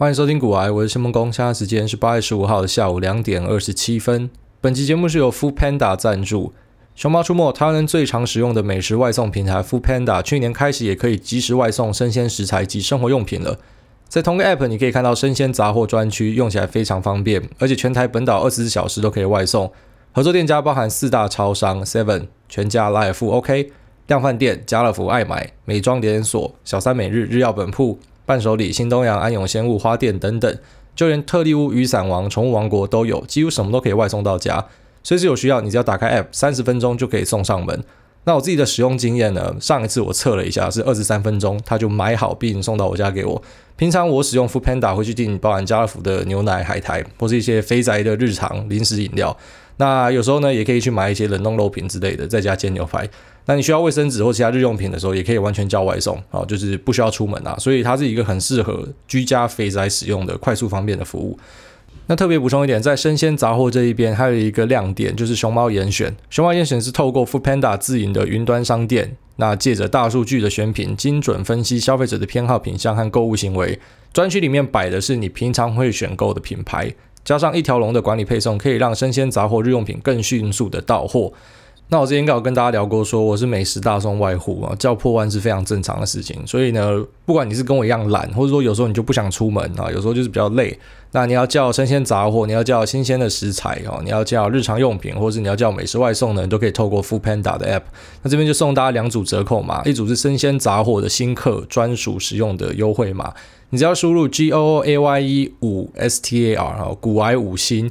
欢迎收听股癌，我是谢孟恭。现在时间是八月十五号的下午两点二十七分。本期节目是由 Foodpanda 赞助。熊猫出没，台湾最常使用的美食外送平台 Foodpanda，去年开始也可以即时外送生鲜食材及生活用品了。在同个 App，你可以看到生鲜杂货专区，用起来非常方便，而且全台本岛二十四小时都可以外送。合作店家包含四大超商 Seven、全家、莱尔富、OK、量贩店、家乐福、爱买、美妆连锁、小三美日、日药本铺。伴手礼、新东阳、安永鲜物、花店等等，就连特利屋、雨伞王、宠物王国都有，几乎什么都可以外送到家。随时有需要，你只要打开 App，三十分钟就可以送上门。那我自己的使用经验呢？上一次我测了一下，是二十三分钟，他就买好并送到我家给我。平常我使用 Foodpanda 会去订包含家乐福的牛奶、海苔，或是一些肥宅的日常零食饮料。那有时候呢，也可以去买一些冷冻肉品之类的，在家煎牛排。那你需要卫生纸或其他日用品的时候，也可以完全叫外送啊，就是不需要出门啊。所以它是一个很适合居家肥宅使用的快速方便的服务。那特别补充一点，在生鲜杂货这一边，还有一个亮点就是熊猫严选。熊猫严选是透过 Foodpanda 自营的云端商店，那借着大数据的选品，精准分析消费者的偏好品项和购物行为，专区里面摆的是你平常会选购的品牌。加上一条龙的管理配送，可以让生鲜杂货、日用品更迅速的到货。那我之前刚有跟大家聊过，说我是美食大送外户啊，叫破万是非常正常的事情。所以呢，不管你是跟我一样懒，或者说有时候你就不想出门啊，有时候就是比较累，那你要叫生鲜杂货，你要叫新鲜的食材哦，你要叫日常用品，或者是你要叫美食外送呢，都可以透过 Foodpanda 的 App。那这边就送大家两组折扣码，一组是生鲜杂货的新客专属使用的优惠码。你只要输入 G O A Y E 五 S T A R 哈，古癌五星，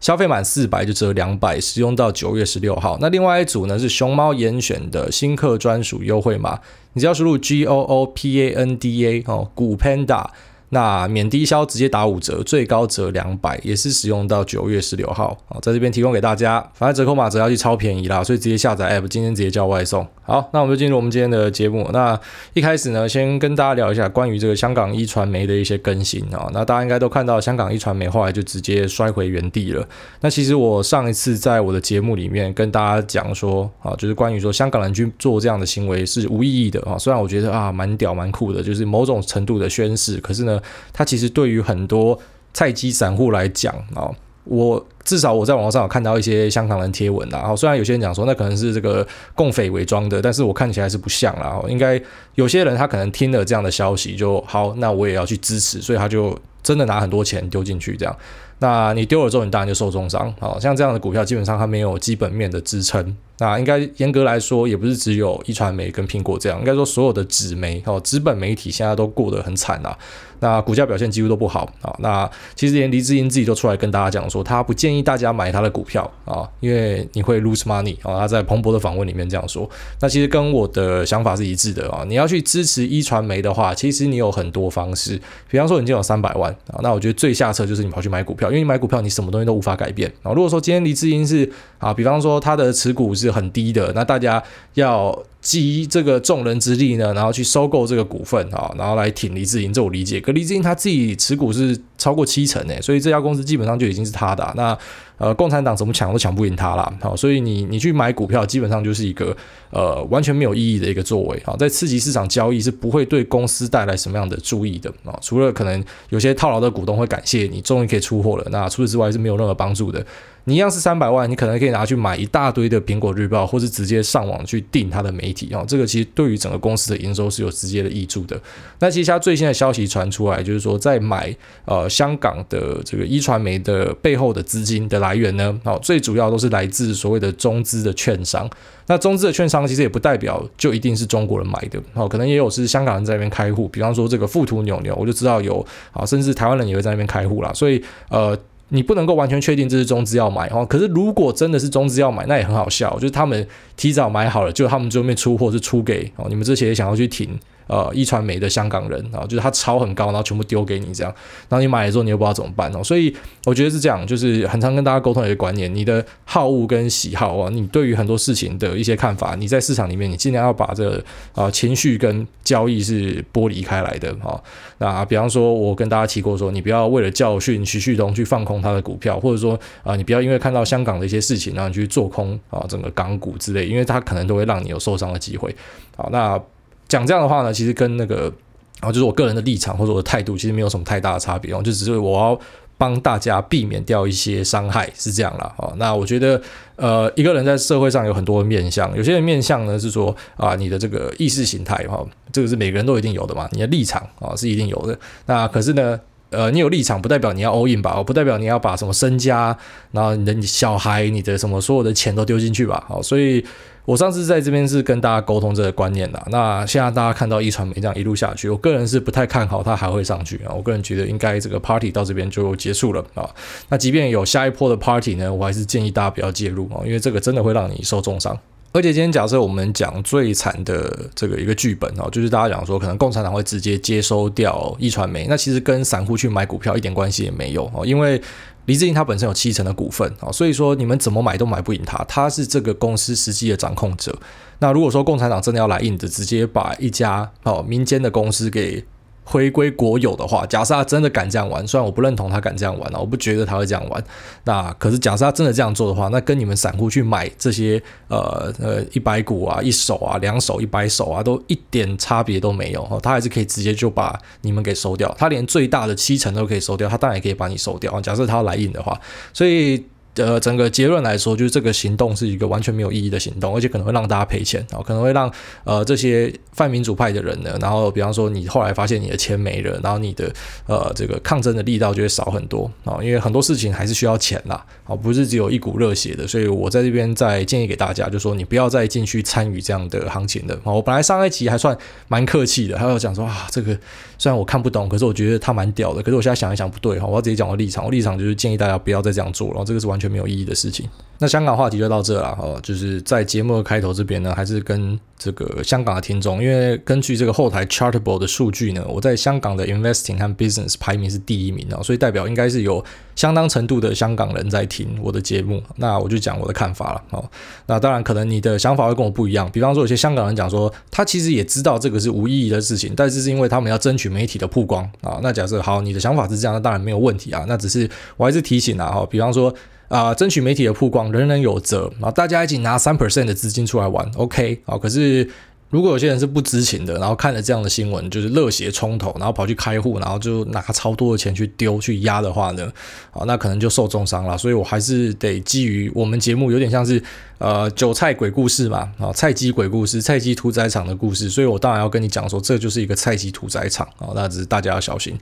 消费满四百就折两百，使用到九月十六号。那另外一组呢是熊猫严选的新客专属优惠码，你只要输入 G O O P A N D A 哦，股 Panda。那免低消直接打五折，最高折两百，也是使用到九月十六号啊，在这边提供给大家。反正折扣码折下去超便宜啦，所以直接下载 app，今天直接叫外送。好，那我们就进入我们今天的节目。那一开始呢，先跟大家聊一下关于这个香港一传媒的一些更新啊。那大家应该都看到，香港一传媒后来就直接摔回原地了。那其实我上一次在我的节目里面跟大家讲说啊，就是关于说香港人去做这样的行为是无意义的啊。虽然我觉得啊蛮屌蛮酷的，就是某种程度的宣示，可是呢。它其实对于很多菜鸡散户来讲啊，我至少我在网络上有看到一些香港人贴文啦，然后虽然有些人讲说那可能是这个共匪伪装的，但是我看起来是不像啦。应该有些人他可能听了这样的消息就好，那我也要去支持，所以他就真的拿很多钱丢进去这样。那你丢了之后，你当然就受重伤。好像这样的股票基本上它没有基本面的支撑。那应该严格来说，也不是只有一传媒跟苹果这样，应该说所有的纸媒哦，纸本媒体现在都过得很惨啊。那股价表现几乎都不好啊。那其实连黎智英自己都出来跟大家讲说，他不建议大家买他的股票啊，因为你会 lose money 啊。他在彭博的访问里面这样说。那其实跟我的想法是一致的啊。你要去支持一传媒的话，其实你有很多方式。比方说，你今天有三百万啊，那我觉得最下策就是你跑去买股票，因为你买股票，你什么东西都无法改变啊。如果说今天黎智英是啊，比方说他的持股是很低的，那大家要集这个众人之力呢，然后去收购这个股份啊，然后来挺黎智英，这我理解。可黎智英他自己持股是超过七成诶，所以这家公司基本上就已经是他的。那呃，共产党怎么抢都抢不赢他啦。好，所以你你去买股票，基本上就是一个呃完全没有意义的一个作为啊，在次级市场交易是不会对公司带来什么样的注意的啊，除了可能有些套牢的股东会感谢你终于可以出货了，那除此之外是没有任何帮助的。你一样是三百万，你可能可以拿去买一大堆的苹果日报，或是直接上网去订它的媒体啊，这个其实对于整个公司的营收是有直接的益处的。那其实它最新的消息传出来，就是说在买呃香港的这个一传媒的背后的资金的来来源呢，哦，最主要都是来自所谓的中资的券商。那中资的券商其实也不代表就一定是中国人买的，哦，可能也有是香港人在那边开户，比方说这个富途牛牛，我就知道有啊，甚至台湾人也会在那边开户啦，所以呃。你不能够完全确定这是中资要买哦，可是如果真的是中资要买，那也很好笑，就是他们提早买好了，就他们最后面出货是出给哦，你们这些想要去停。呃，一传媒的香港人啊，就是他炒很高，然后全部丢给你这样，然后你买了之后你又不知道怎么办哦，所以我觉得是这样，就是很常跟大家沟通一个观念，你的好恶跟喜好啊，你对于很多事情的一些看法，你在市场里面你尽量要把这个啊情绪跟交易是剥离开来的哈。那比方说，我跟大家提过说，你不要为了教训徐旭东去放空他的股票，或者说啊，你不要因为看到香港的一些事情，然后你去做空啊整个港股之类，因为它可能都会让你有受伤的机会。好，那。讲这样的话呢，其实跟那个然后就是我个人的立场或者我的态度，其实没有什么太大的差别哦，就只是我要帮大家避免掉一些伤害，是这样啦。哦。那我觉得，呃，一个人在社会上有很多的面相，有些人面相呢是说啊，你的这个意识形态哈，这个是每个人都一定有的嘛，你的立场啊是一定有的。那可是呢，呃，你有立场不代表你要 all in 吧，不代表你要把什么身家，然后你的小孩、你的什么所有的钱都丢进去吧。好，所以。我上次在这边是跟大家沟通这个观念的，那现在大家看到一传媒这样一路下去，我个人是不太看好它还会上去啊。我个人觉得应该这个 party 到这边就结束了啊。那即便有下一波的 party 呢，我还是建议大家不要介入啊，因为这个真的会让你受重伤。而且今天假设我们讲最惨的这个一个剧本哦，就是大家讲说可能共产党会直接接收掉一传媒，那其实跟散户去买股票一点关系也没有哦，因为。黎智英他本身有七成的股份啊，所以说你们怎么买都买不赢他，他是这个公司实际的掌控者。那如果说共产党真的要来硬的，直接把一家哦民间的公司给。回归国有的话，假设他真的敢这样玩，虽然我不认同他敢这样玩啊，我不觉得他会这样玩。那可是假设他真的这样做的话，那跟你们散户去买这些呃呃一百股啊、一手啊、两手、一百手啊，都一点差别都没有哦。他还是可以直接就把你们给收掉，他连最大的七成都可以收掉，他当然也可以把你收掉。假设他来硬的话，所以。呃，整个结论来说，就是这个行动是一个完全没有意义的行动，而且可能会让大家赔钱啊，可能会让呃这些泛民主派的人呢，然后比方说你后来发现你的钱没了，然后你的呃这个抗争的力道就会少很多啊，因为很多事情还是需要钱啦，啊，不是只有一股热血的，所以我在这边再建议给大家，就说你不要再进去参与这样的行情的啊。我本来上一期还算蛮客气的，还有讲说啊，这个虽然我看不懂，可是我觉得他蛮屌的，可是我现在想一想不对哈，我要直接讲我立场，我立场就是建议大家不要再这样做了，然后这个是完完全。没有意义的事情。那香港话题就到这了哦，就是在节目的开头这边呢，还是跟这个香港的听众，因为根据这个后台 Chartable 的数据呢，我在香港的 Investing 和 Business 排名是第一名哦，所以代表应该是有相当程度的香港人在听我的节目。那我就讲我的看法了哦。那当然可能你的想法会跟我不一样，比方说有些香港人讲说，他其实也知道这个是无意义的事情，但是是因为他们要争取媒体的曝光啊。那假设好，你的想法是这样，那当然没有问题啊。那只是我还是提醒啊哈，比方说。啊、争取媒体的曝光，人人有责。啊大家一起拿三 percent 的资金出来玩，OK 啊。可是如果有些人是不知情的，然后看了这样的新闻，就是热血冲头，然后跑去开户，然后就拿超多的钱去丢去压的话呢，啊，那可能就受重伤了。所以我还是得基于我们节目有点像是呃韭菜鬼故事嘛，啊，菜鸡鬼故事，菜鸡屠宰场的故事，所以我当然要跟你讲说，这就是一个菜鸡屠宰场啊，那只是大家要小心。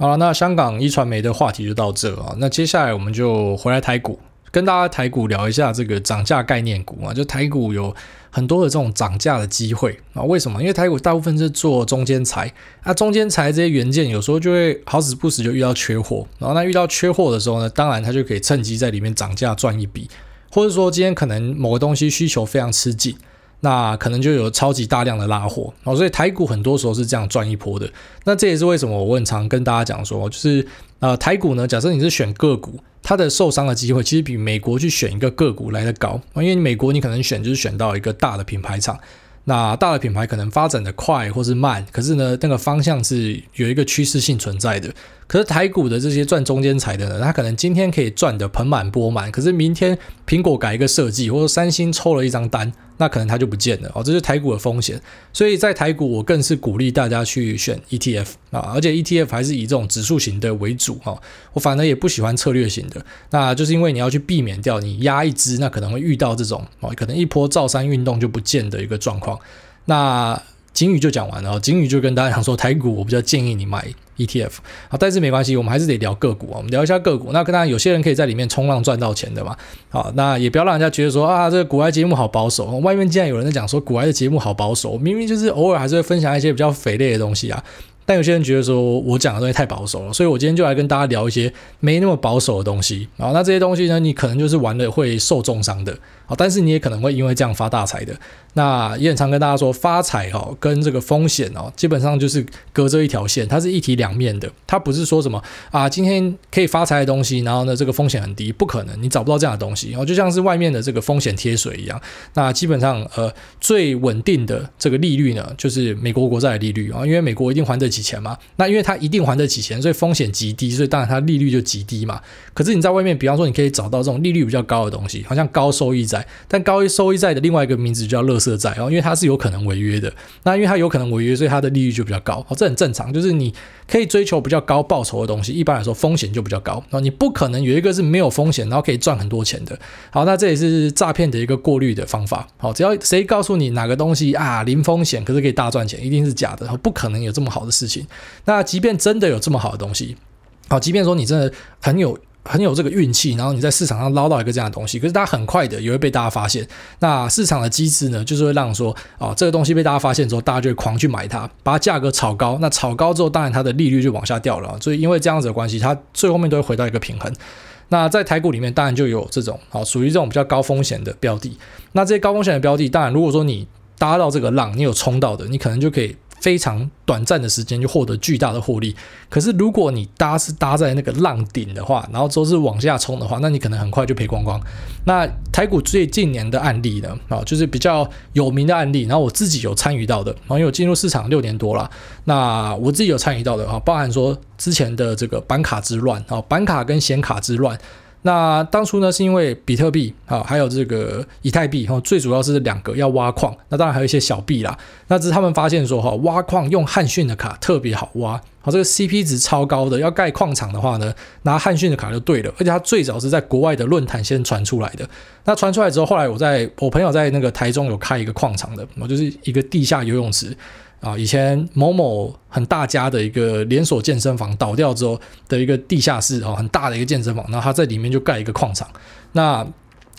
好了，那香港一传媒的话题就到这啊。那接下来我们就回来台股，跟大家台股聊一下这个涨价概念股啊。就台股有很多的这种涨价的机会啊。为什么？因为台股大部分是做中间材，那中间材这些元件有时候就会好死不死就遇到缺货，然后那遇到缺货的时候呢，当然它就可以趁机在里面涨价赚一笔，或者说今天可能某个东西需求非常吃紧。那可能就有超级大量的拉货哦，所以台股很多时候是这样赚一波的。那这也是为什么我很常跟大家讲说，就是呃台股呢，假设你是选个股，它的受伤的机会其实比美国去选一个个股来得高，因为美国你可能选就是选到一个大的品牌厂。那大的品牌可能发展的快或是慢，可是呢，那个方向是有一个趋势性存在的。可是台股的这些赚中间财的呢，他可能今天可以赚得盆满钵满，可是明天苹果改一个设计，或者三星抽了一张单，那可能它就不见了哦。这是台股的风险。所以在台股，我更是鼓励大家去选 ETF 啊，而且 ETF 还是以这种指数型的为主哈。我反而也不喜欢策略型的，那就是因为你要去避免掉你压一支，那可能会遇到这种哦，可能一波造山运动就不见的一个状况。那金鱼就讲完了，金鱼就跟大家讲说，台股我比较建议你买 ETF 啊，但是没关系，我们还是得聊个股啊，我们聊一下个股。那跟大家有些人可以在里面冲浪赚到钱的嘛，好，那也不要让人家觉得说啊，这个股外节目好保守，外面竟然有人在讲说股外的节目好保守，明明就是偶尔还是会分享一些比较肥类的东西啊。但有些人觉得说我讲的东西太保守了，所以我今天就来跟大家聊一些没那么保守的东西。啊，那这些东西呢，你可能就是玩了会受重伤的，啊，但是你也可能会因为这样发大财的。那也很常跟大家说，发财哦跟这个风险哦，基本上就是隔着一条线，它是一体两面的。它不是说什么啊，今天可以发财的东西，然后呢这个风险很低，不可能，你找不到这样的东西。然后就像是外面的这个风险贴水一样。那基本上呃最稳定的这个利率呢，就是美国国债的利率啊，因为美国一定还得起。起钱嘛。那因为他一定还得起钱，所以风险极低，所以当然它利率就极低嘛。可是你在外面，比方说你可以找到这种利率比较高的东西，好像高收益债，但高收益债的另外一个名字叫垃圾债哦，因为它是有可能违约的。那因为它有可能违约，所以它的利率就比较高哦，这很正常，就是你可以追求比较高报酬的东西，一般来说风险就比较高。那你不可能有一个是没有风险，然后可以赚很多钱的。好，那这也是诈骗的一个过滤的方法。好，只要谁告诉你哪个东西啊零风险，可是可以大赚钱，一定是假的，不可能有这么好的事情。那即便真的有这么好的东西，好，即便说你真的很有。很有这个运气，然后你在市场上捞到一个这样的东西，可是它很快的也会被大家发现。那市场的机制呢，就是会让说啊、这个东西被大家发现之后，大家就会狂去买它，把价格炒高。那炒高之后，当然它的利率就往下掉了。所以因为这样子的关系，它最后面都会回到一个平衡。那在台股里面，当然就有这种啊、属于这种比较高风险的标的。那这些高风险的标的，当然如果说你搭到这个浪，你有冲到的，你可能就可以。非常短暂的时间就获得巨大的获利，可是如果你搭是搭在那个浪顶的话，然后之后是往下冲的话，那你可能很快就赔光光。那台股最近年的案例呢？啊，就是比较有名的案例，然后我自己有参与到的，因为我进入市场六年多了，那我自己有参与到的啊，包含说之前的这个板卡之乱啊，板卡跟显卡之乱。那当初呢，是因为比特币啊，还有这个以太币，哈，最主要是两个要挖矿，那当然还有一些小币啦。那只是他们发现说，哈，挖矿用汉讯的卡特别好挖，好，这个 CP 值超高的。要盖矿场的话呢，拿汉讯的卡就对了。而且它最早是在国外的论坛先传出来的。那传出来之后，后来我在我朋友在那个台中有开一个矿场的，我就是一个地下游泳池。啊，以前某某很大家的一个连锁健身房倒掉之后的一个地下室啊，很大的一个健身房，然后他在里面就盖一个矿场。那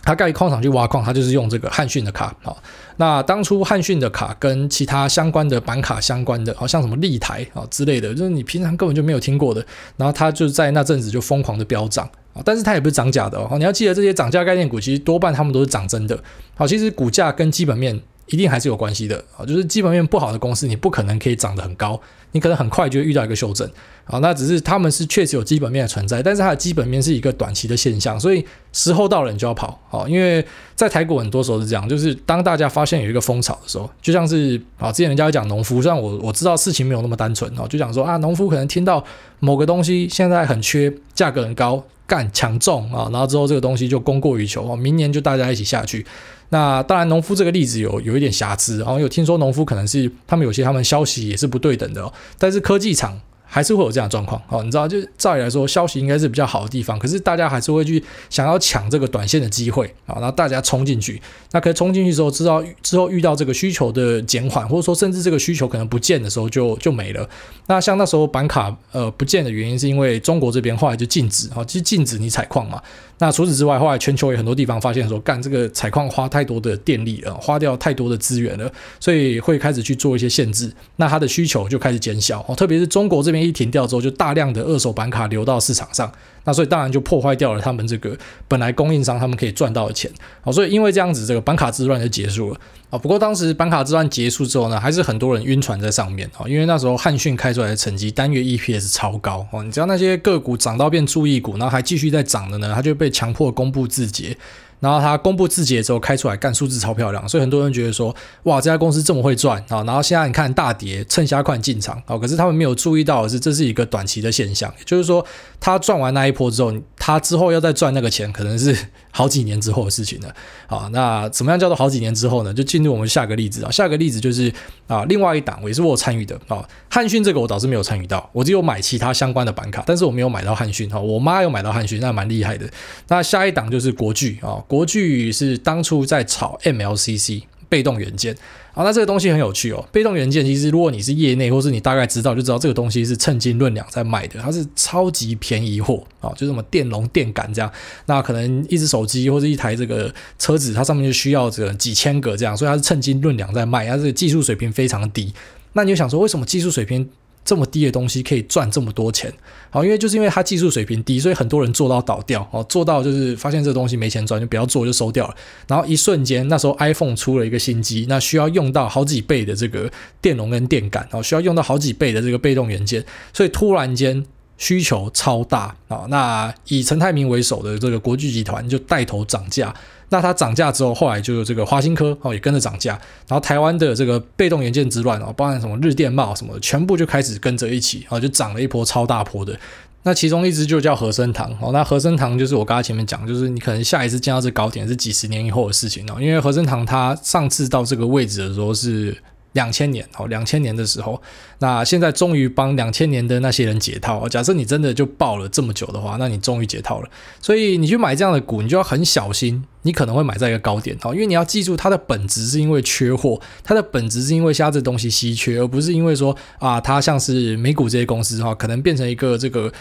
他盖矿场去挖矿，他就是用这个汉讯的卡好。那当初汉讯的卡跟其他相关的板卡相关的，好像什么立台啊之类的，就是你平常根本就没有听过的，然后他就在那阵子就疯狂的飙涨啊。但是它也不是涨假的哦，你要记得这些涨价概念股其实多半他们都是涨真的。好，其实股价跟基本面。一定还是有关系的啊，就是基本面不好的公司，你不可能可以涨得很高，你可能很快就会遇到一个修正啊。那只是他们是确实有基本面的存在，但是它的基本面是一个短期的现象，所以时候到了你就要跑啊。因为在台股很多时候是这样，就是当大家发现有一个风潮的时候，就像是啊，之前人家会讲农夫，虽然我我知道事情没有那么单纯啊，就讲说啊，农夫可能听到某个东西现在很缺，价格很高，干抢种啊，然后之后这个东西就供过于求啊，明年就大家一起下去。那当然，农夫这个例子有有一点瑕疵，然后有听说农夫可能是他们有些他们消息也是不对等的，但是科技厂。还是会有这样的状况哦，你知道，就照理来说，消息应该是比较好的地方，可是大家还是会去想要抢这个短线的机会啊，然后大家冲进去，那可以冲进去之后，知道之后遇到这个需求的减缓，或者说甚至这个需求可能不见的时候就，就没了。那像那时候板卡呃不见的原因，是因为中国这边后来就禁止啊，其实禁止你采矿嘛。那除此之外，后来全球有很多地方发现说，干这个采矿花太多的电力了，花掉太多的资源了，所以会开始去做一些限制，那它的需求就开始减小哦，特别是中国这边。一停掉之后，就大量的二手板卡流到市场上，那所以当然就破坏掉了他们这个本来供应商他们可以赚到的钱。好，所以因为这样子，这个板卡之乱就结束了啊。不过当时板卡之乱结束之后呢，还是很多人晕船在上面啊，因为那时候汉讯开出来的成绩单月 EPS 超高哦。你知道那些个股涨到变注意股，然后还继续在涨的呢，它就被强迫公布自结。然后他公布自结之后开出来，干数字超漂亮，所以很多人觉得说，哇，这家公司这么会赚啊！然后现在你看大跌，趁虾快进场啊！可是他们没有注意到的是，这是一个短期的现象，也就是说，他赚完那一波之后，他之后要再赚那个钱，可能是好几年之后的事情了。啊，那怎么样叫做好几年之后呢？就进入我们下个例子啊，下个例子就是啊，另外一档我也是我有参与的啊，汉讯这个我倒是没有参与到，我只有买其他相关的板卡，但是我没有买到汉讯哈，我妈有买到汉讯，那蛮厉害的。那下一档就是国巨啊。国巨是当初在炒 MLCC 被动元件，啊，那这个东西很有趣哦。被动元件其实如果你是业内，或是你大概知道，就知道这个东西是称斤论两在卖的，它是超级便宜货啊，就什么电容、电感这样。那可能一只手机或者一台这个车子，它上面就需要这个几千个这样，所以它是称斤论两在卖，它这个技术水平非常低。那你就想说，为什么技术水平？这么低的东西可以赚这么多钱，好，因为就是因为它技术水平低，所以很多人做到倒掉，哦，做到就是发现这个东西没钱赚，就不要做就收掉了。然后一瞬间，那时候 iPhone 出了一个新机，那需要用到好几倍的这个电容跟电感，哦，需要用到好几倍的这个被动元件，所以突然间需求超大啊。那以陈泰铭为首的这个国巨集团就带头涨价。那它涨价之后，后来就有这个华新科哦也跟着涨价，然后台湾的这个被动元件之乱哦，包含什么日电贸什么的，全部就开始跟着一起，然后就涨了一波超大波的。那其中一只就叫和生堂哦，那和生堂就是我刚才前面讲，就是你可能下一次见到这高点是几十年以后的事情哦，因为和生堂它上次到这个位置的时候是两千年哦，两千年的时候，那现在终于帮两千年的那些人解套。假设你真的就爆了这么久的话，那你终于解套了。所以你去买这样的股，你就要很小心，你可能会买在一个高点哦，因为你要记住它的本质是因为缺货，它的本质是因为现在这东西稀缺，而不是因为说啊，它像是美股这些公司哈，可能变成一个这个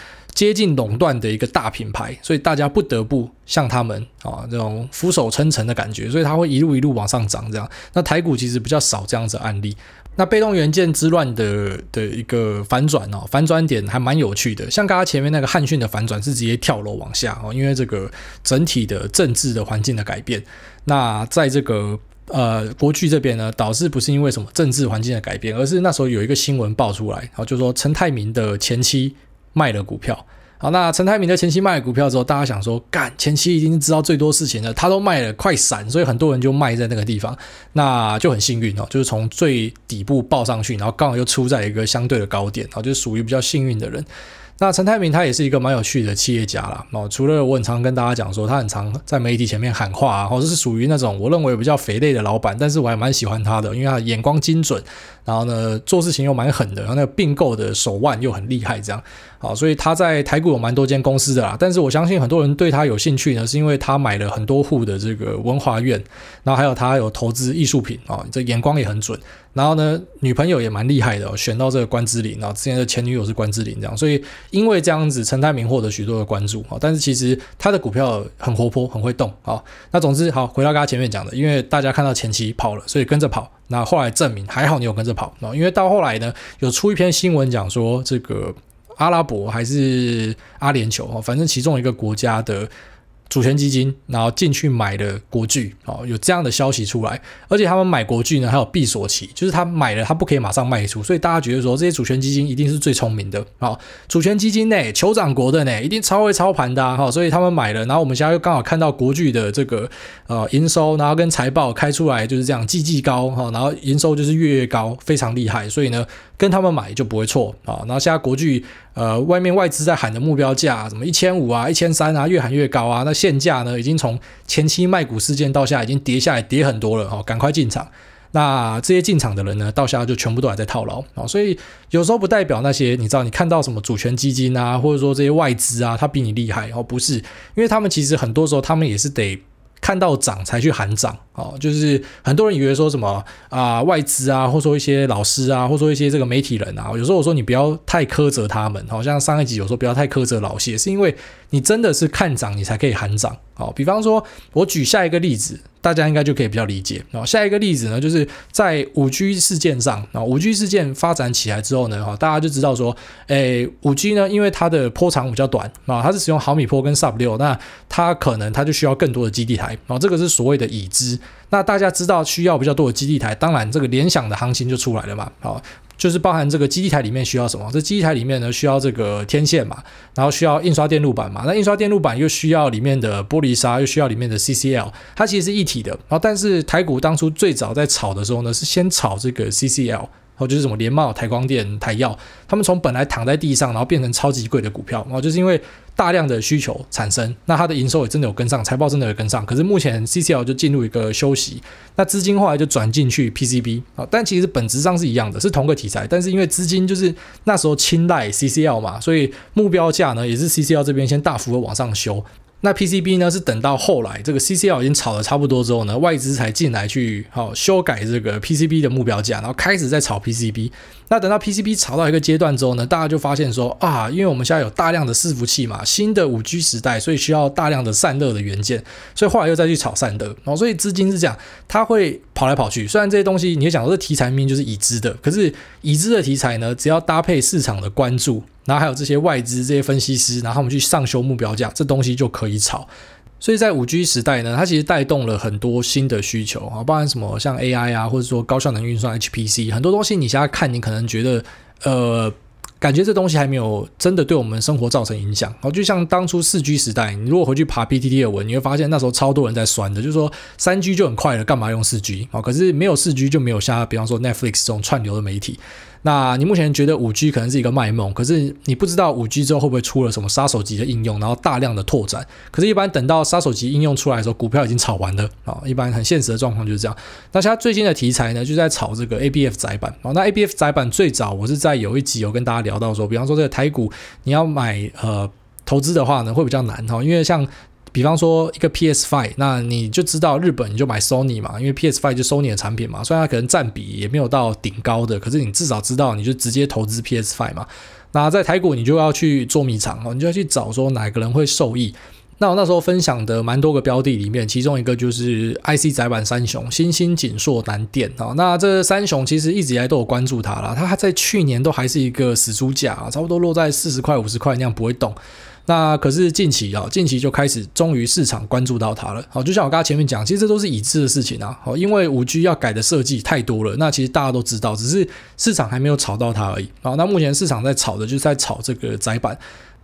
接近垄断的一个大品牌，所以大家不得不像他们啊这种俯首称臣的感觉，所以它会一路一路往上涨这样。那台股其实比较少这样子的案例。那被动元件之乱的的一个反转哦，反转点还蛮有趣的。像刚刚前面那个汉讯的反转是直接跳楼往下哦，因为这个整体的政治的环境的改变。那在这个呃国巨这边呢，导致不是因为什么政治环境的改变，而是那时候有一个新闻爆出来，然后就说陈泰明的前妻卖了股票。好，那陈泰明的前期卖了股票之后，大家想说，干前期已经知道最多事情了，他都卖了，快闪，所以很多人就卖在那个地方，那就很幸运哦，就是从最底部报上去，然后刚好又出在一个相对的高点，然后就是属于比较幸运的人。那陈泰明他也是一个蛮有趣的企业家啦。哦，除了我很常跟大家讲说，他很常在媒体前面喊话啊，或者是属于那种我认为比较肥类的老板，但是我还蛮喜欢他的，因为他眼光精准，然后呢做事情又蛮狠的，然后那个并购的手腕又很厉害，这样。好，所以他在台股有蛮多间公司的啦，但是我相信很多人对他有兴趣呢，是因为他买了很多户的这个文华苑，然后还有他有投资艺术品啊，这眼光也很准。然后呢，女朋友也蛮厉害的，哦选到这个关之琳，然后之前的前女友是关之琳，这样，所以因为这样子，陈泰明获得许多的关注啊。但是其实他的股票很活泼，很会动啊。那总之好，回到刚才前面讲的，因为大家看到前期跑了，所以跟着跑。那后来证明还好，你有跟着跑啊，因为到后来呢，有出一篇新闻讲说这个。阿拉伯还是阿联酋哦，反正其中一个国家的。主权基金，然后进去买了国巨，哦，有这样的消息出来，而且他们买国巨呢，还有闭锁期，就是他买了，他不可以马上卖出，所以大家觉得说这些主权基金一定是最聪明的，好，主权基金呢，酋长国的呢，一定超会操盘的，哈，所以他们买了，然后我们现在又刚好看到国巨的这个呃营收，然后跟财报开出来就是这样，季季高，哈，然后营收就是月月高，非常厉害，所以呢，跟他们买就不会错啊，然后现在国巨。呃，外面外资在喊的目标价，什么一千五啊、一千三啊，越喊越高啊。那现价呢，已经从前期卖股事件到现在已经跌下来，跌很多了哦，赶快进场。那这些进场的人呢，到现在就全部都还在套牢啊。所以有时候不代表那些你知道，你看到什么主权基金啊，或者说这些外资啊，它比你厉害哦，不是，因为他们其实很多时候他们也是得。看到涨才去喊涨哦，就是很多人以为说什么啊、外资啊，或说一些老师啊，或说一些这个媒体人啊，有时候我说你不要太苛责他们，好像上一集有说不要太苛责老谢，是因为你真的是看涨你才可以喊涨。哦，比方说我举下一个例子。大家应该就可以比较理解。哦下一个例子呢，就是在五 G 事件上，啊，五 G 事件发展起来之后呢，哈，大家就知道说，诶，五 G 呢，因为它的波长比较短，啊，它是使用毫米波跟 Sub 六，那它可能它就需要更多的基地台，啊，这个是所谓的已知。那大家知道需要比较多的基地台，当然这个联想的行情就出来了嘛，好。就是包含这个基地台里面需要什么？这基地台里面呢，需要这个天线嘛，然后需要印刷电路板嘛，那印刷电路板又需要里面的玻璃纱，又需要里面的 CCL，它其实是一体的。然后但是台股当初最早在炒的时候呢，是先炒这个 CCL。然后就是什么联茂、台光电、台燿，他们从本来躺在地上，然后变成超级贵的股票，然后就是因为大量的需求产生，那它的营收也真的有跟上，财报真的有跟上。可是目前 CCL 就进入一个休息，那资金后来就转进去 PCB 啊，但其实本质上是一样的，是同个题材，但是因为资金就是那时候青睐 CCL 嘛，所以目标价呢也是 CCL 这边先大幅的往上修。那 PCB 呢，是等到后来这个 CCL 已经炒得差不多之后呢，外资才进来去好修改这个 PCB 的目标价，然后开始在炒 PCB。那等到 PCB 炒到一个阶段之后呢，大家就发现说啊，因为我们现在有大量的伺服器嘛，新的 5G 时代，所以需要大量的散热的元件，所以后来又再去炒散热。然后所以资金是这样，它会跑来跑去。虽然这些东西你也讲说这题材明明就是已知的，可是已知的题材呢，只要搭配市场的关注。然后还有这些外资、这些分析师，然后我们去上修目标价，这东西就可以炒。所以在五 G 时代呢，它其实带动了很多新的需求啊，包含什么像 AI 啊，或者说高效能运算 HPC，很多东西你现在看，你可能觉得呃感觉这东西还没有真的对我们生活造成影响。哦，就像当初四 G 时代，你如果回去爬 PTT 的文，你会发现那时候超多人在酸的，就是说三 G 就很快了，干嘛用四 G？哦，可是没有四 G 就没有像比方说 Netflix 这种串流的媒体。那你目前觉得五 G 可能是一个卖梦，可是你不知道五 G 之后会不会出了什么杀手级的应用，然后大量的拓展。可是，一般等到杀手级应用出来的时候，股票已经炒完了啊。一般很现实的状况就是这样。那现在最近的题材呢，就在炒这个 ABF 载板啊。那 ABF 载板最早我是在有一集有跟大家聊到说，比方说这个台股你要买呃投资的话呢，会比较难哈，因为像。比方说一个 PS5，那你就知道日本你就买 Sony 嘛，因为 PS5 就 Sony 的产品嘛，虽然它可能占比也没有到顶高的，可是你至少知道你就直接投资 PS5 嘛。那在台股你就要去捉迷藏哦，你就要去找说哪个人会受益。那我那时候分享的蛮多个标的里面，其中一个就是 IC 载板三雄：新兴、锦硕、南电啊。那这三雄其实一直以来都有关注它啦，它还在去年都还是一个死猪价，差不多落在四十块、五十块那样不会动。那可是近期啊，近期就开始，终于市场关注到它了。好，就像我刚刚前面讲，其实这都是已知的事情啊。好，因为五 G 要改的设计太多了，那其实大家都知道，只是市场还没有炒到它而已。好，那目前市场在炒的就是在炒这个窄板。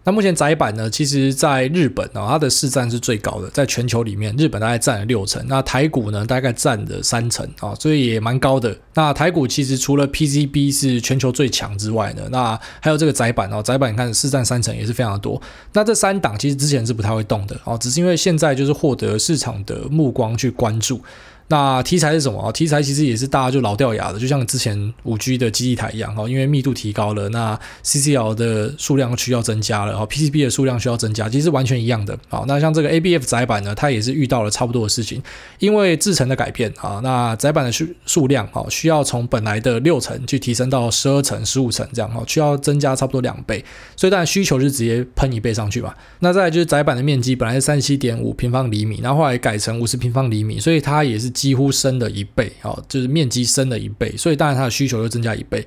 那目前窄板呢，其实在日本啊，它的市占是最高的，在全球里面，日本大概占了六成，那台股呢，大概占了三成啊，所以也蛮高的。那台股其实除了 PCB 是全球最强之外呢，那还有这个窄板哦，窄板你看市占三成也是非常的多。那这三档其实之前是不太会动的哦，只是因为现在就是获得市场的目光去关注。那题材是什么啊？题材其实也是大家就老掉牙的，就像之前五 G 的基地台一样哈，因为密度提高了，那 CCL 的数量需要增加了，哈，PCB 的数量需要增加，其实完全一样的。好，那像这个 ABF 载板呢，它也是遇到了差不多的事情，因为制程的改变啊，那载板的数数量哈，需要从本来的六层去提升到十二层、十五层这样哈，需要增加差不多两倍，所以当然需求就直接喷一倍上去嘛。那再来就是载板的面积本来是三十七点五平方厘米，然后后来改成五十平方厘米，所以它也是。几乎升了一倍，哦，就是面积升了一倍，所以当然它的需求又增加一倍。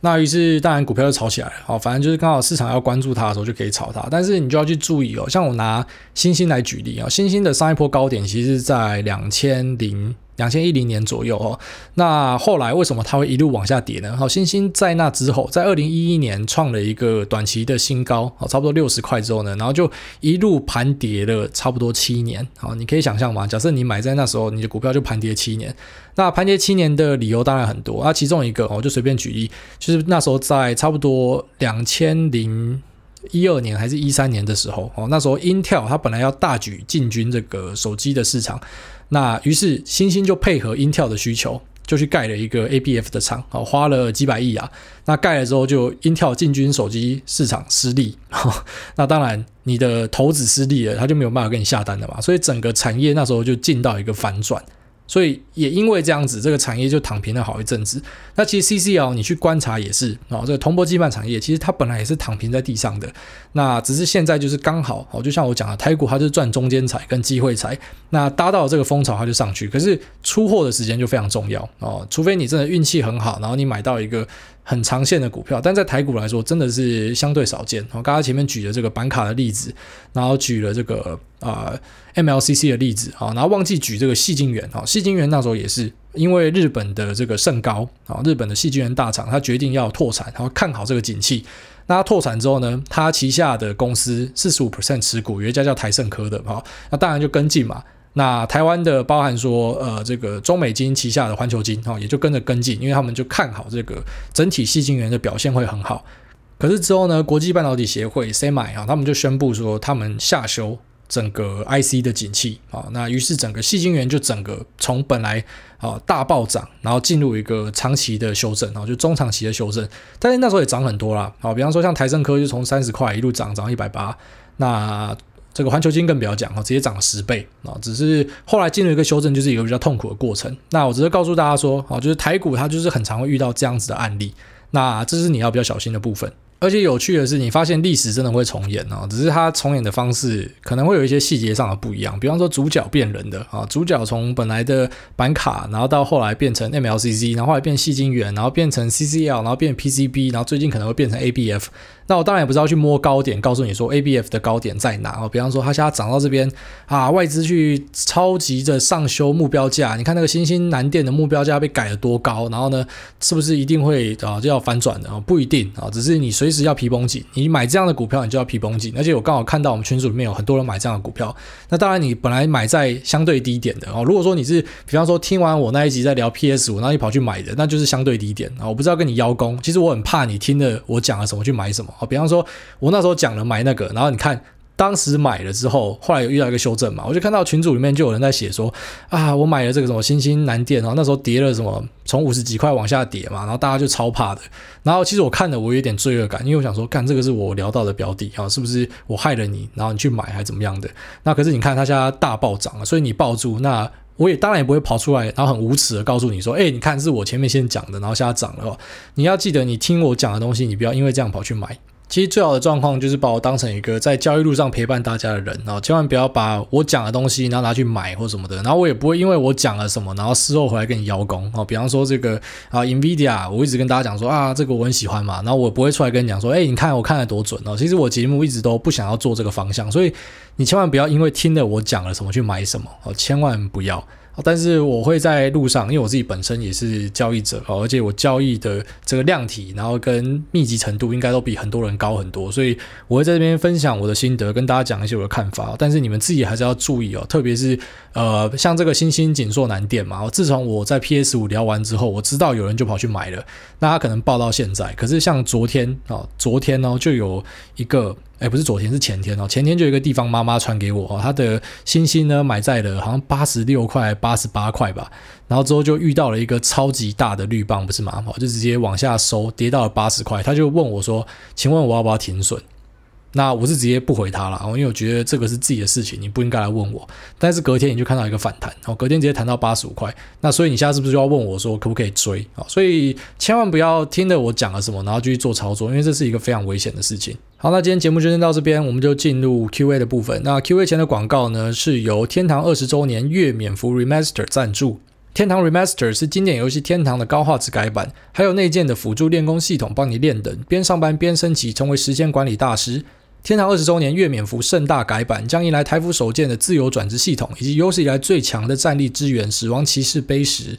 那于是当然股票就炒起来了，好，反正就是刚好市场要关注它的时候就可以炒它，但是你就要去注意哦，像我拿欣兴来举例啊，欣兴的上一波高点其实是在两千零。两千一零年左右哦，那后来为什么它会一路往下跌呢？好，星星在那之后，在二零一一年创了一个短期的新高，好，差不多六十块之后呢，然后就一路盘跌了差不多七年。好，你可以想象嘛，假设你买在那时候，你的股票就盘跌七年。那盘跌七年的理由当然很多，那其中一个我就随便举例，就是那时候在差不多两千零一二年还是一三年的时候，哦，那时候 Intel 它本来要大举进军这个手机的市场。那于是，星星就配合 Intel 的需求，就去盖了一个 ABF 的厂，哦，花了几百亿啊。那盖了之后，就 Intel 进军手机市场失利，那当然你的投资失利了，他就没有办法给你下单了嘛。所以整个产业那时候就进到一个反转。所以也因为这样子，这个产业就躺平了好一阵子。那其实 CCL 你去观察也是啊，这个铜箔基板产业其实它本来也是躺平在地上的。那只是现在就是刚好哦，就像我讲的，台股它就是赚中间财跟机会财。那搭到这个风潮，它就上去。可是出货的时间就非常重要哦，除非你真的运气很好，然后你买到一个。很长线的股票，但在台股来说，真的是相对少见。我刚刚前面举了这个板卡的例子，然后举了这个啊、MLCC 的例子啊，然后忘记举这个矽晶圆啊，矽晶圆那时候也是因为日本的这个盛高啊，日本的矽晶圆大厂，他决定要拓产，然后看好这个景气。那他拓产之后呢，他旗下的公司四十五 percent 持股，有一家叫台盛科的哈，那当然就跟进嘛。那台湾的包含说，呃，这个中美金旗下的环球金哈，也就跟着跟进，因为他们就看好这个整体矽晶圆的表现会很好。可是之后呢，国际半导体协会 SEMI 啊，他们就宣布说，他们下修整个 IC 的景气啊，那于是整个矽晶圆就整个从本来啊大暴涨，然后进入一个长期的修正，然后就中长期的修正。但是那时候也涨很多啦，好，比方说像台胜科就从三十块一路涨涨到一百八，那。这个环球金更不要讲哈，直接涨了十倍啊！只是后来进入一个修正，就是一个比较痛苦的过程。那我只是告诉大家说，啊，就是台股它就是很常会遇到这样子的案例，那这是你要比较小心的部分。而且有趣的是，你发现历史真的会重演哦，只是它重演的方式可能会有一些细节上的不一样。比方说主角变人的啊，主角从本来的板卡，然后到后来变成 MLCC，然后后来变细晶圆，然后变成 CCL，然后变 PCB，然后最近可能会变成 ABF。那我当然也不知道去摸高点，告诉你说 ABF 的高点在哪哦。比方说它现在涨到这边啊，外资去超级的上修目标价，你看那个新兴南电的目标价被改了多高，然后呢，是不是一定会啊就要反转的啊？不一定啊，只是你随。时要皮绷紧。你买这样的股票，你就要皮绷紧。而且我刚好看到我们群组里面有很多人买这样的股票。那当然，你本来买在相对低点的哦。如果说你是，比方说听完我那一集在聊 PS 五，然后你跑去买的，那就是相对低点啊。我不知道跟你邀功，其实我很怕你听了我讲了什么去买什么。比方说我那时候讲了买那个，然后你看。当时买了之后，后来有遇到一个修正嘛，我就看到群组里面就有人在写说啊，我买了这个什么新兴南电，然后那时候跌了什么，从五十几块往下跌嘛，然后大家就超怕的。然后其实我看了，我有点罪恶感，因为我想说，干这个是我聊到的标的啊，是不是我害了你，然后你去买还怎么样的？那可是你看它现在大暴涨了，所以你抱住，那我也当然也不会跑出来，然后很无耻的告诉你说，哎，你看是我前面先讲的，然后现在涨了。你要记得，你听我讲的东西，你不要因为这样跑去买。其实最好的状况就是把我当成一个在交易路上陪伴大家的人，然后千万不要把我讲的东西然后拿去买或什么的，然后我也不会因为我讲了什么，然后事后回来跟你邀功哦。比方说这个啊，NVIDIA，我一直跟大家讲说啊，这个我很喜欢嘛，然后我不会出来跟你讲说，哎，你看我看得多准哦。其实我节目一直都不想要做这个方向，所以你千万不要因为听了我讲了什么去买什么哦，千万不要。但是我会在路上，因为我自己本身也是交易者哦，而且我交易的这个量体，然后跟密集程度应该都比很多人高很多，所以我会在这边分享我的心得，跟大家讲一些我的看法。但是你们自己还是要注意哦，特别是呃，像这个新兴紧缩难点嘛，自从我在 PS 五聊完之后，我知道有人就跑去买了，那他可能报到现在，可是像昨天啊，昨天呢就有一个。哎，不是昨天，是前天哦。前天就有一个地方妈妈传给我哦，她的星星呢买在了好像八十六块、八十八块吧。然后之后就遇到了一个超级大的绿棒，不是吗？就直接往下收，跌到了八十块。他就问我说：“请问我要不要停损？”那我是直接不回他了，因为我觉得这个是自己的事情，你不应该来问我。但是隔天你就看到一个反弹，哦，隔天直接弹到八十五块。那所以你现在是不是就要问我说可不可以追？啊，所以千万不要听了我讲了什么，然后继续做操作，因为这是一个非常危险的事情。好，那今天节目就先到这边，我们就进入 Q&A 的部分。那 Q&A 前的广告呢，是由天堂二十周年月免服 Remaster 赞助。天堂 Remaster 是经典游戏天堂的高画质改版，还有内建的辅助练功系统，帮你练等边上班边升级，成为时间管理大师。天堂二十周年月免服盛大改版，将迎来台服首见的自由转职系统，以及有史以来最强的战力支援——死亡骑士碑石。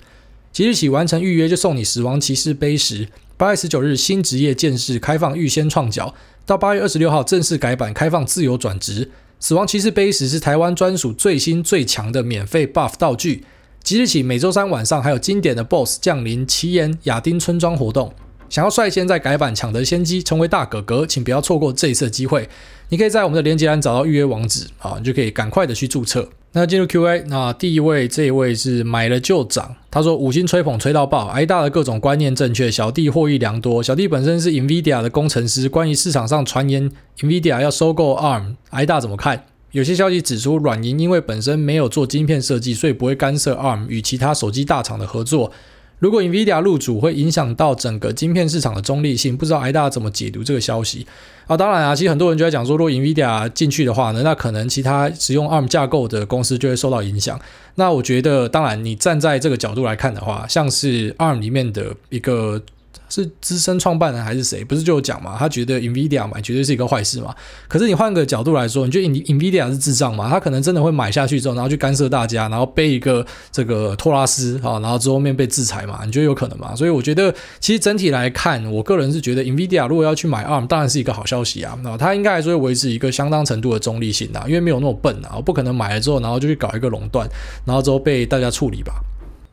即日起完成预约就送你死亡骑士碑石。八月十九日新职业剑士开放预先创角，到八月二十六号正式改版开放自由转职。死亡骑士碑石是台湾专属最新最强的免费 buff 道具。即日起每周三晚上还有经典的 BOSS 降临奇岩亚丁村庄活动。想要率先在改版抢得先机，成为大哥哥，请不要错过这一次机会。你可以在我们的连接栏找到预约网址，啊，你就可以赶快的去注册。那进入 Q&A，那第一位这一位是买了就涨，他说五星吹捧吹到爆，挨大的各种观念正确，小弟获益良多。小弟本身是 NVIDIA 的工程师，关于市场上传言 NVIDIA 要收购 ARM，挨大怎么看？有些消息指出，软银因为本身没有做晶片设计，所以不会干涉 ARM 与其他手机大厂的合作。如果 NVIDIA 入主会影响到整个晶片市场的中立性，不知道挨大怎么解读这个消息啊？当然啊，其实很多人就在讲说，如果 NVIDIA 进去的话呢，那可能其他使用 ARM 架构的公司就会受到影响。那我觉得，当然你站在这个角度来看的话，像是 ARM 里面的一个。是资深创办人还是谁？不是就有讲嘛？他觉得 Nvidia 买绝对是一个坏事嘛。可是你换个角度来说，你觉得 Nvidia 是智障吗？他可能真的会买下去之后，然后去干涉大家，然后背一个这个托拉斯啊，然后之后面被制裁嘛？你觉得有可能吗？所以我觉得，其实整体来看，我个人是觉得 Nvidia 如果要去买 ARM，当然是一个好消息啊。那他应该还是会维持一个相当程度的中立性的，因为没有那么笨啊，我不可能买了之后，然后就去搞一个垄断，然后之后被大家处理吧。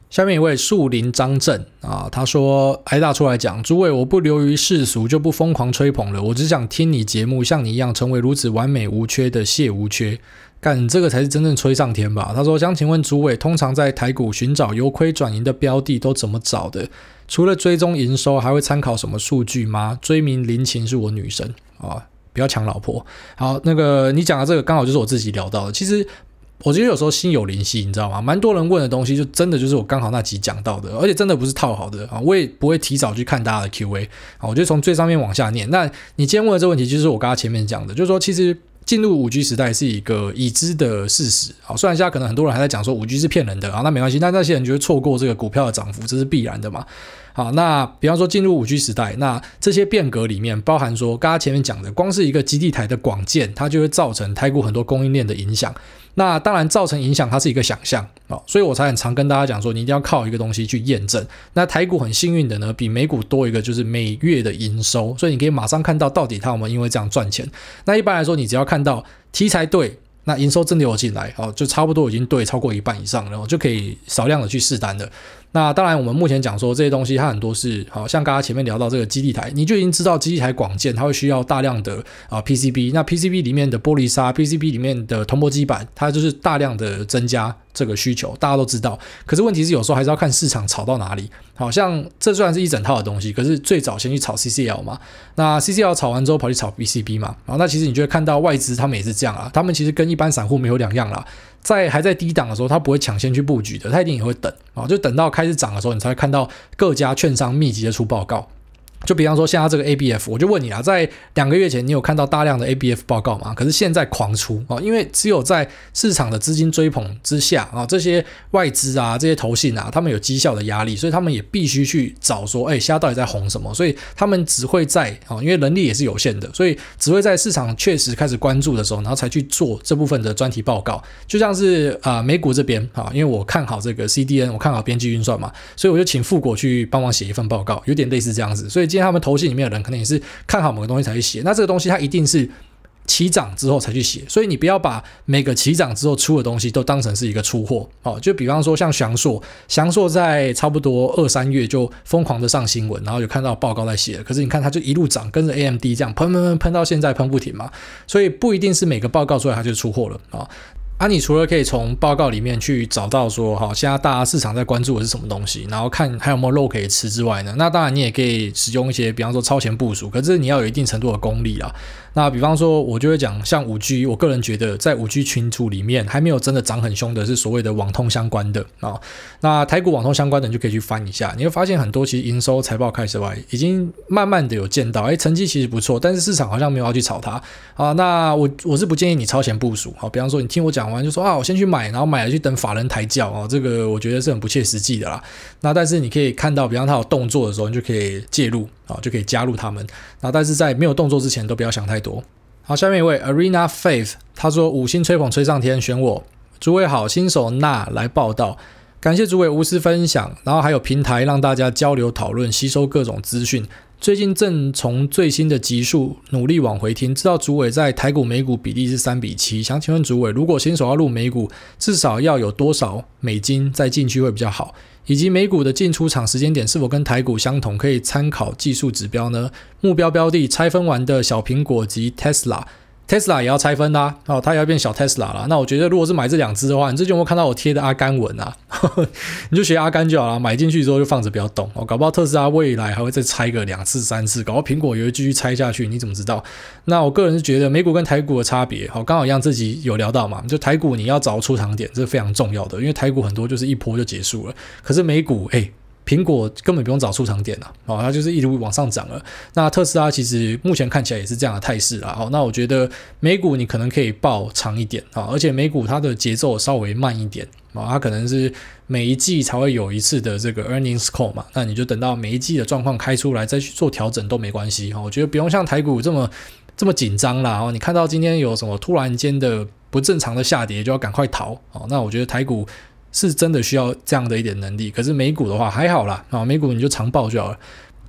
下面一位树林张震啊，他说：“挨大出来讲，诸位，我不流于世俗，就不疯狂吹捧了。我只想听你节目，像你一样成为如此完美无缺的谢无缺，干这个才是真正吹上天吧？”他说：“想请问诸位，通常在台股寻找由亏转盈的标的都怎么找的？除了追踪营收，还会参考什么数据吗？追名林琴是我女神啊，不要抢老婆。好，那个你讲的这个刚好就是我自己聊到的，其实。”我觉得有时候心有灵犀，你知道吗？蛮多人问的东西，就真的就是我刚好那集讲到的，而且真的不是套好的啊！我也不会提早去看大家的 Q&A 啊，我就从最上面往下念。那你今天问的这个问题，就是我刚刚前面讲的，就是说其实进入五 G 时代是一个已知的事实啊。虽然现在可能很多人还在讲说五 G 是骗人的啊，那没关系，但那些人就会错过这个股票的涨幅，这是必然的嘛。好，那比方说进入五 G 时代，那这些变革里面包含说，刚刚前面讲的，光是一个基地台的广建，它就会造成台股很多供应链的影响。那当然造成影响，它是一个想象啊，所以我才很常跟大家讲说，你一定要靠一个东西去验证。那台股很幸运的呢，比美股多一个就是每月的营收，所以你可以马上看到到底它有没有因为这样赚钱。那一般来说，你只要看到题材对。那营收真的有进来哦，就差不多已经对超过一半以上然后，就可以少量的去试单的。那当然，我们目前讲说这些东西，它很多是好像刚刚前面聊到这个基地台，你就已经知道基地台广建它会需要大量的啊 PCB，那 PCB 里面的玻璃砂，PCB 里面的铜箔基板，它就是大量的增加。这个需求大家都知道，可是问题是有时候还是要看市场炒到哪里。好像这虽然是一整套的东西，可是最早先去炒 CCL 嘛，那 CCL 炒完之后跑去炒 PCB 嘛，然后那其实你就会看到外资他们也是这样啊，他们其实跟一般散户没有两样啦，在还在低档的时候，他不会抢先去布局的，他一定也会等啊，就等到开始涨的时候，你才会看到各家券商密集的出报告。就比方说，现在这个 ABF，我就问你啊，在两个月前你有看到大量的 ABF 报告吗？可是现在狂出啊，因为只有在市场的资金追捧之下啊，这些外资啊、这些投信啊，他们有绩效的压力，所以他们也必须去找说，哎，现在到底在红什么？所以他们只会在啊，因为能力也是有限的，所以只会在市场确实开始关注的时候，然后才去做这部分的专题报告。就像是啊，美股这边啊，因为我看好这个 CDN，我看好边际运算嘛，所以我就请富国去帮忙写一份报告，有点类似这样子，所以。今天他们投信里面的人可能也是看好某个东西才去写，那这个东西它一定是起涨之后才去写，所以你不要把每个起涨之后出的东西都当成是一个出货哦。就比方说像祥硕，祥硕在差不多二三月就疯狂的上新闻，然后有看到报告在写，可是你看它就一路涨，跟着 AMD 这样喷喷喷喷到现在喷不停嘛，所以不一定是每个报告出来它就出货了啊。哦啊，你除了可以从报告里面去找到说，哈，现在大家市场在关注的是什么东西，然后看还有没有肉可以吃之外呢，那当然你也可以使用一些，比方说超前部署，可是你要有一定程度的功力啦。那比方说，我就会讲像五 G，我个人觉得在五 G 群组里面还没有真的涨很凶的是所谓的网通相关的啊。那台股网通相关的你就可以去翻一下，你会发现很多其实营收财报开始外，已经慢慢的有见到，哎，成绩其实不错，但是市场好像没有要去炒它啊。那我我是不建议你超前部署，好，比方说你听我讲完就说啊，我先去买，然后买了去等法人抬轿啊，这个我觉得是很不切实际的啦。那但是你可以看到，比方它有动作的时候，你就可以介入。啊，就可以加入他们。那但是在没有动作之前，都不要想太多。好，下面一位 Arena Faith，他说五星吹捧吹上天，选我。诸位好，新手那来报道，感谢诸位无私分享，然后还有平台让大家交流讨论，吸收各种资讯。最近正从最新的集数努力往回听，知道主委在台股美股比例是三比七，想请问主委，如果新手要入美股，至少要有多少美金再进去会比较好？以及美股的进出场时间点是否跟台股相同？可以参考技术指标呢？目标标的拆分完的小苹果及 Tesla。Tesla 也要拆分啦，哦，它也要变小 Tesla 了。那我觉得，如果是买这两只的话，你最近有没有看到我贴的阿甘文啊？你就学阿甘就好了，买进去之后就放着不要动哦。搞不好特斯拉未来还会再拆个两次、三次，搞不好苹果也会继续拆下去，你怎么知道？那我个人是觉得美股跟台股的差别，好，刚好一样，自己有聊到嘛，就台股你要找出场点，这是非常重要的，因为台股很多就是一波就结束了，可是美股，哎。苹果根本不用找出场点了，哦，它就是一路往上涨了。那特斯拉其实目前看起来也是这样的态势啦。好，那我觉得美股你可能可以抱长一点啊，而且美股它的节奏稍微慢一点啊，它可能是每一季才会有一次的这个 earnings call 嘛，那你就等到每一季的状况开出来再去做调整都没关系哈。我觉得不用像台股这么这么紧张啦。哦，你看到今天有什么突然间的不正常的下跌，就要赶快逃哦。那我觉得台股。是真的需要这样的一点能力，可是美股的话还好啦，啊，美股你就长报就好了。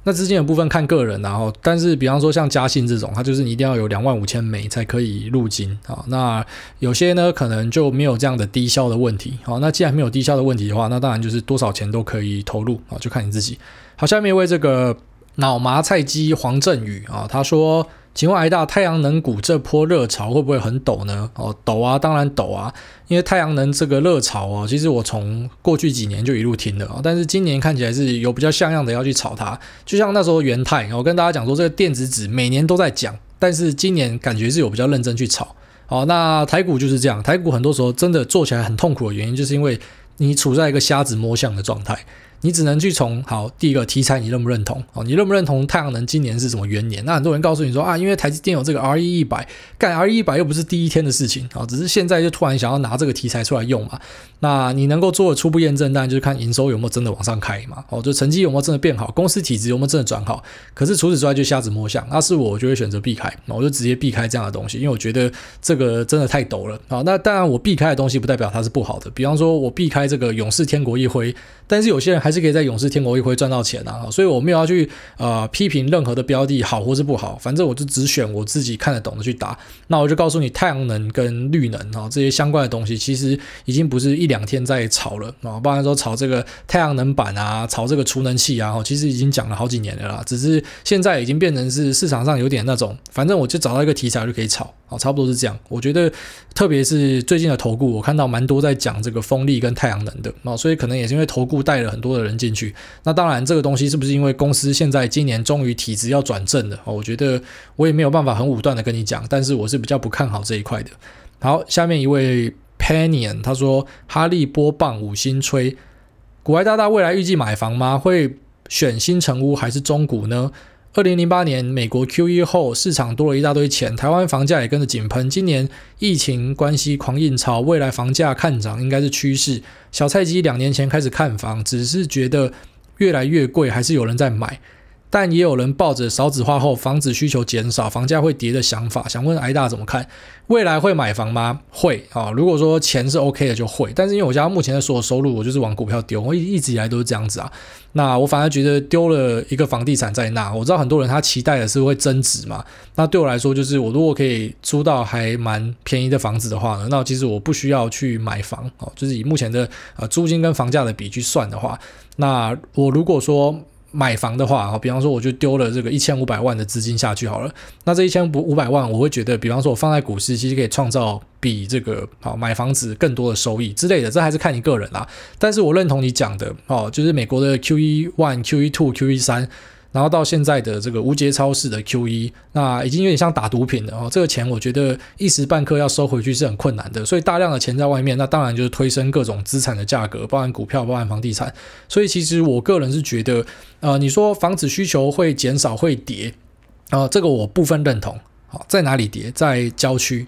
那资金的部分看个人，然后但是比方说像嘉信这种，它就是你一定要有两万五千美才可以入金啊。那有些呢可能就没有这样的低消的问题，好，那既然没有低消的问题的话，那当然就是多少钱都可以投入啊，就看你自己。好，下面一位这个脑麻菜鸡黄振宇啊，他说。请问癌大太阳能股这波热潮会不会很陡呢？哦，陡啊，当然陡啊，因为太阳能这个热潮啊，其实我从过去几年就一路听的啊，但是今年看起来是有比较像样的要去炒它，就像那时候元太，我跟大家讲说这个电子纸每年都在讲，但是今年感觉是有比较认真去炒。好，那台股就是这样，台股很多时候真的做起来很痛苦的原因，就是因为你处在一个瞎子摸象的状态。你只能去从好第一个题材，你认不认同？哦，你认不认同太阳能今年是什么元年？那很多人告诉你说啊，因为台积电有这个 RE 一百，干 RE 一百又不是第一天的事情啊，只是现在就突然想要拿这个题材出来用嘛。那你能够做的初步验证，当然就是看营收有没有真的往上开嘛。哦，就成绩有没有真的变好，公司体质有没有真的转好。可是除此之外就瞎子摸象，那是我就会选择避开，那我就直接避开这样的东西，因为我觉得这个真的太陡了啊。那当然我避开的东西不代表它是不好的，比方说我避开这个勇士天国一辉，但是有些人还是可以在勇士天国一辉赚到钱啊，所以我没有要去呃批评任何的标的好或是不好，反正我就只选我自己看得懂的去打。那我就告诉你，太阳能跟绿能啊这些相关的东西，其实已经不是一两天在炒了啊，不然说炒这个太阳能板啊，炒这个储能器啊，其实已经讲了好几年了啦，只是现在已经变成是市场上有点那种，反正我就找到一个题材就可以炒啊，差不多是这样。我觉得特别是最近的投顾，我看到蛮多在讲这个风力跟太阳能的啊，所以可能也是因为投顾带了很多的人进去。那当然，这个东西是不是因为公司现在今年终于体质要转正了？我觉得我也没有办法很武断的跟你讲，但是我是比较不看好这一块的。好，下面一位 Panion 他说：“哈利波棒五星吹，古埃大大未来预计买房吗？会选新城屋还是中古呢？”二零零八年美国 QE 后，市场多了一大堆钱，台湾房价也跟着井喷。今年疫情关系狂印钞，未来房价看涨应该是趋势。小菜鸡两年前开始看房，只是觉得越来越贵，还是有人在买。但也有人抱着少子化后房子需求减少，房价会跌的想法，想问挨大怎么看？未来会买房吗？会啊，如果说钱是 OK 的就会。但是因为我家目前的所有收入，我就是往股票丢，我一一直以来都是这样子啊。那我反而觉得丢了一个房地产在那，我知道很多人他期待的是会增值嘛。那对我来说，就是我如果可以租到还蛮便宜的房子的话呢，那其实我不需要去买房哦，就是以目前的呃租金跟房价的比去算的话，那我如果说。买房的话，比方说我就丢了这个一千五百万的资金下去好了。那这一千五百万，我会觉得，比方说我放在股市，其实可以创造比这个好买房子更多的收益之类的。这还是看你个人啦。但是我认同你讲的哦，就是美国的 QE one、QE two、QE 三。然后到现在的这个无节超市的 QE，那已经有点像打毒品了哦。这个钱我觉得一时半刻要收回去是很困难的，所以大量的钱在外面，那当然就是推升各种资产的价格，包含股票，包含房地产。所以其实我个人是觉得，呃，你说房子需求会减少会跌，啊、这个我部分认同。好，在哪里跌？在郊区。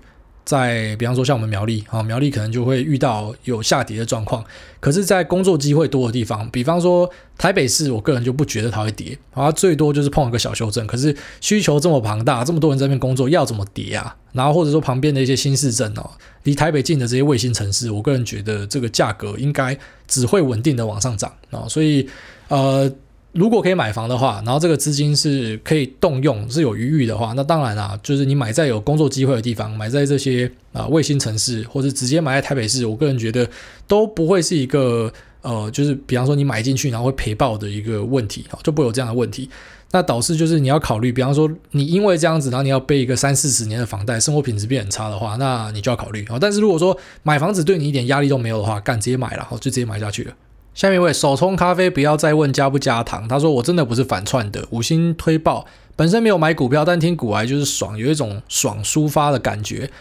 在比方说像我们苗栗啊，苗栗可能就会遇到有下跌的状况。可是，在工作机会多的地方，比方说台北市，我个人就不觉得它会跌，啊，最多就是碰一个小修正。可是需求这么庞大，这么多人在那边工作，要怎么跌啊？然后或者说旁边的一些新市镇哦，离台北近的这些卫星城市，我个人觉得这个价格应该只会稳定的往上涨啊。所以，呃。如果可以买房的话，然后这个资金是可以动用，是有余裕的话，那当然啦，就是你买在有工作机会的地方，买在这些啊、卫星城市，或者直接买在台北市，我个人觉得都不会是一个呃，就是比方说你买进去然后会赔爆的一个问题，就不会有这样的问题。那导致就是你要考虑，比方说你因为这样子，然后你要背一个三四十年的房贷，生活品质变很差的话，那你就要考虑。但是如果说买房子对你一点压力都没有的话，干直接买了，就直接买下去了。下面一位手冲咖啡，不要再问加不加糖。他说：“我真的不是反串的，五星推爆。本身没有买股票，但听股癌就是爽，有一种爽抒发的感觉。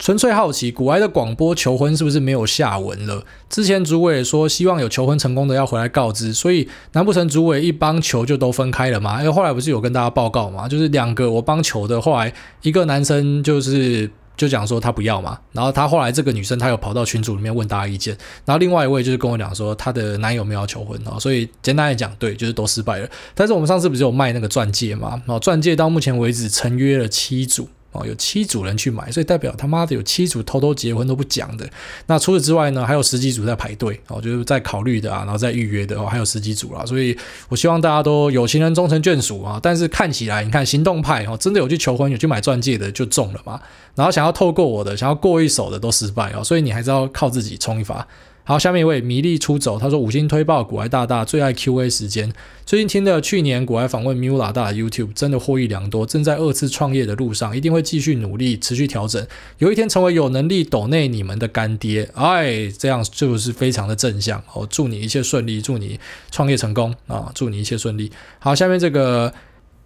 纯粹好奇，股癌的广播求婚是不是没有下文了？之前主委说希望有求婚成功的要回来告知，所以难不成主委一帮求就都分开了吗？因为后来不是有跟大家报告吗？就是两个我帮求的，后来一个男生就是。”就讲说他不要嘛，然后他后来这个女生她有跑到群组里面问大家意见，然后另外一位就是跟我讲说她的男友没有要求婚哦，所以简单来讲，对，就是都失败了。但是我们上次不是有卖那个钻戒嘛？哦，钻戒到目前为止成约了七组。哦，有七组人去买，所以代表他妈的有七组偷偷结婚都不讲的。那除此之外呢，还有十几组在排队，哦，就是在考虑的啊，然后在预约的哦，还有十几组啦。所以我希望大家都有情人终成眷属啊。但是看起来，你看行动派哦，真的有去求婚、有去买钻戒的就中了嘛。然后想要透过我的、想要过一手的都失败哦。所以你还是要靠自己冲一发。好，下面一位迷利出走，他说五星推爆古埃大大最爱 Q&A 时间。最近听了去年古埃访问 Miula 大的 YouTube，真的获益良多。正在二次创业的路上，一定会继续努力，持续调整，有一天成为有能力抖内你们的干爹。哎，这样就是非常的正向哦。祝你一切顺利，祝你创业成功啊！祝你一切顺利。好，下面这个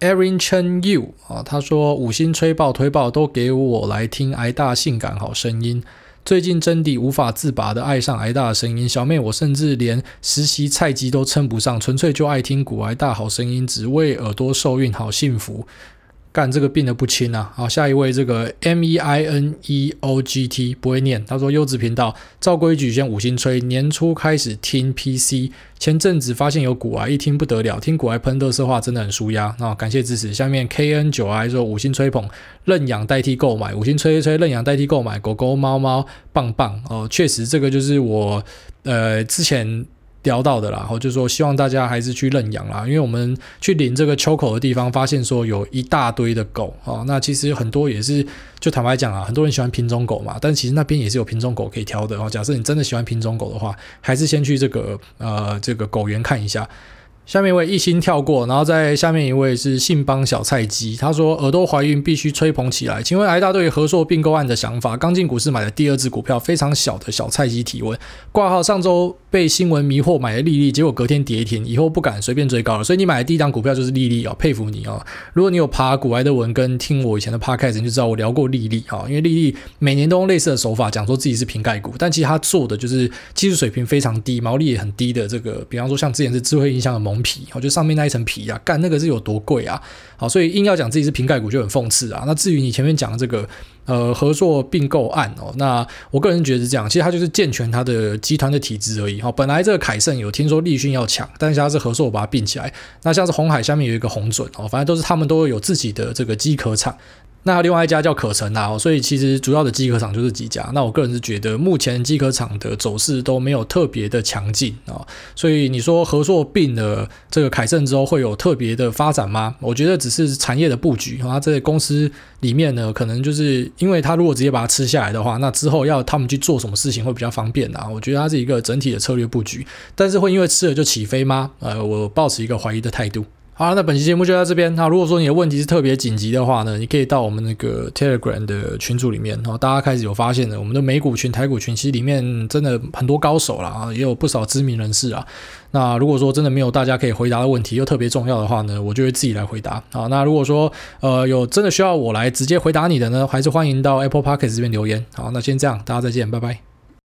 Erin Chen Yu 啊，他说五星吹爆推爆都给我来听癌大性感好声音。最近真的无法自拔的爱上挨打的声音。小妹，我甚至连实习菜鸡都称不上，纯粹就爱听古挨打好声音，只为耳朵受孕，好幸福。干这个病的不轻啊！好，下一位这个 M E I N E O G T 不会念，他说优质频道照规矩先五星吹，年初开始听 P C，前阵子发现有股癌，一听不得了，听股癌喷垃圾话真的很舒压啊！感谢支持。下面 K N 九 I 说五星吹捧，认养代替购买，五星吹吹吹认养代替购买，狗狗猫猫棒棒哦，确实这个就是我呃之前。聊到的啦，然后就说希望大家还是去认养啦，因为我们去领这个秋口的地方，发现说有一大堆的狗啊，那其实很多也是，就坦白讲啊，很多人喜欢品种狗嘛，但其实那边也是有品种狗可以挑的哦。假设你真的喜欢品种狗的话，还是先去这个呃这个狗园看一下。下面一位一心跳过，然后在下面一位是信邦小菜鸡，他说耳朵怀孕必须吹捧起来。请问挨大对于和硕并购案的想法？刚进股市买的第二支股票，非常小的小菜鸡提问。挂号上周被新闻迷惑买了利利，结果隔天跌停，以后不敢随便追高了。所以你买的第一档股票就是利利哦，佩服你哦。如果你有爬股癌的文跟听我以前的 podcast，你就知道我聊过利利啊，因为利利每年都用类似的手法讲说自己是瓶盖股，但其实他做的就是技术水平非常低，毛利也很低的这个，比方说像之前是智慧音箱的蒙皮，我觉得上面那一层皮啊，干那个是有多贵啊？好，所以硬要讲自己是瓶盖股就很讽刺啊。那至于你前面讲的这个呃合作并购案哦，那我个人觉得是这样，其实它就是健全它的集团的体制而已。好，本来这个凯盛有听说立讯要抢，但是它是和硕把它并起来。那像是红海下面有一个红准哦，反正都是他们都有自己的这个机壳厂。那另外一家叫可成啊，所以其实主要的机壳厂就是几家。那我个人是觉得，目前机壳厂的走势都没有特别的强劲啊。所以你说合作并了这个凯盛之后会有特别的发展吗？我觉得只是产业的布局啊。这个公司里面呢，可能就是因为他如果直接把它吃下来的话，那之后要他们去做什么事情会比较方便啊。我觉得它是一个整体的策略布局，但是会因为吃了就起飞吗？呃，我抱持一个怀疑的态度。好，那本期节目就到这边。那如果说你的问题是特别紧急的话呢，你可以到我们那个 Telegram 的群组里面。然后大家开始有发现了，我们的美股群、台股群，其实里面真的很多高手啦，啊，也有不少知名人士啊。那如果说真的没有大家可以回答的问题，又特别重要的话呢，我就会自己来回答。好，那如果说呃有真的需要我来直接回答你的呢，还是欢迎到 Apple Podcast 这边留言。好，那先这样，大家再见，拜拜。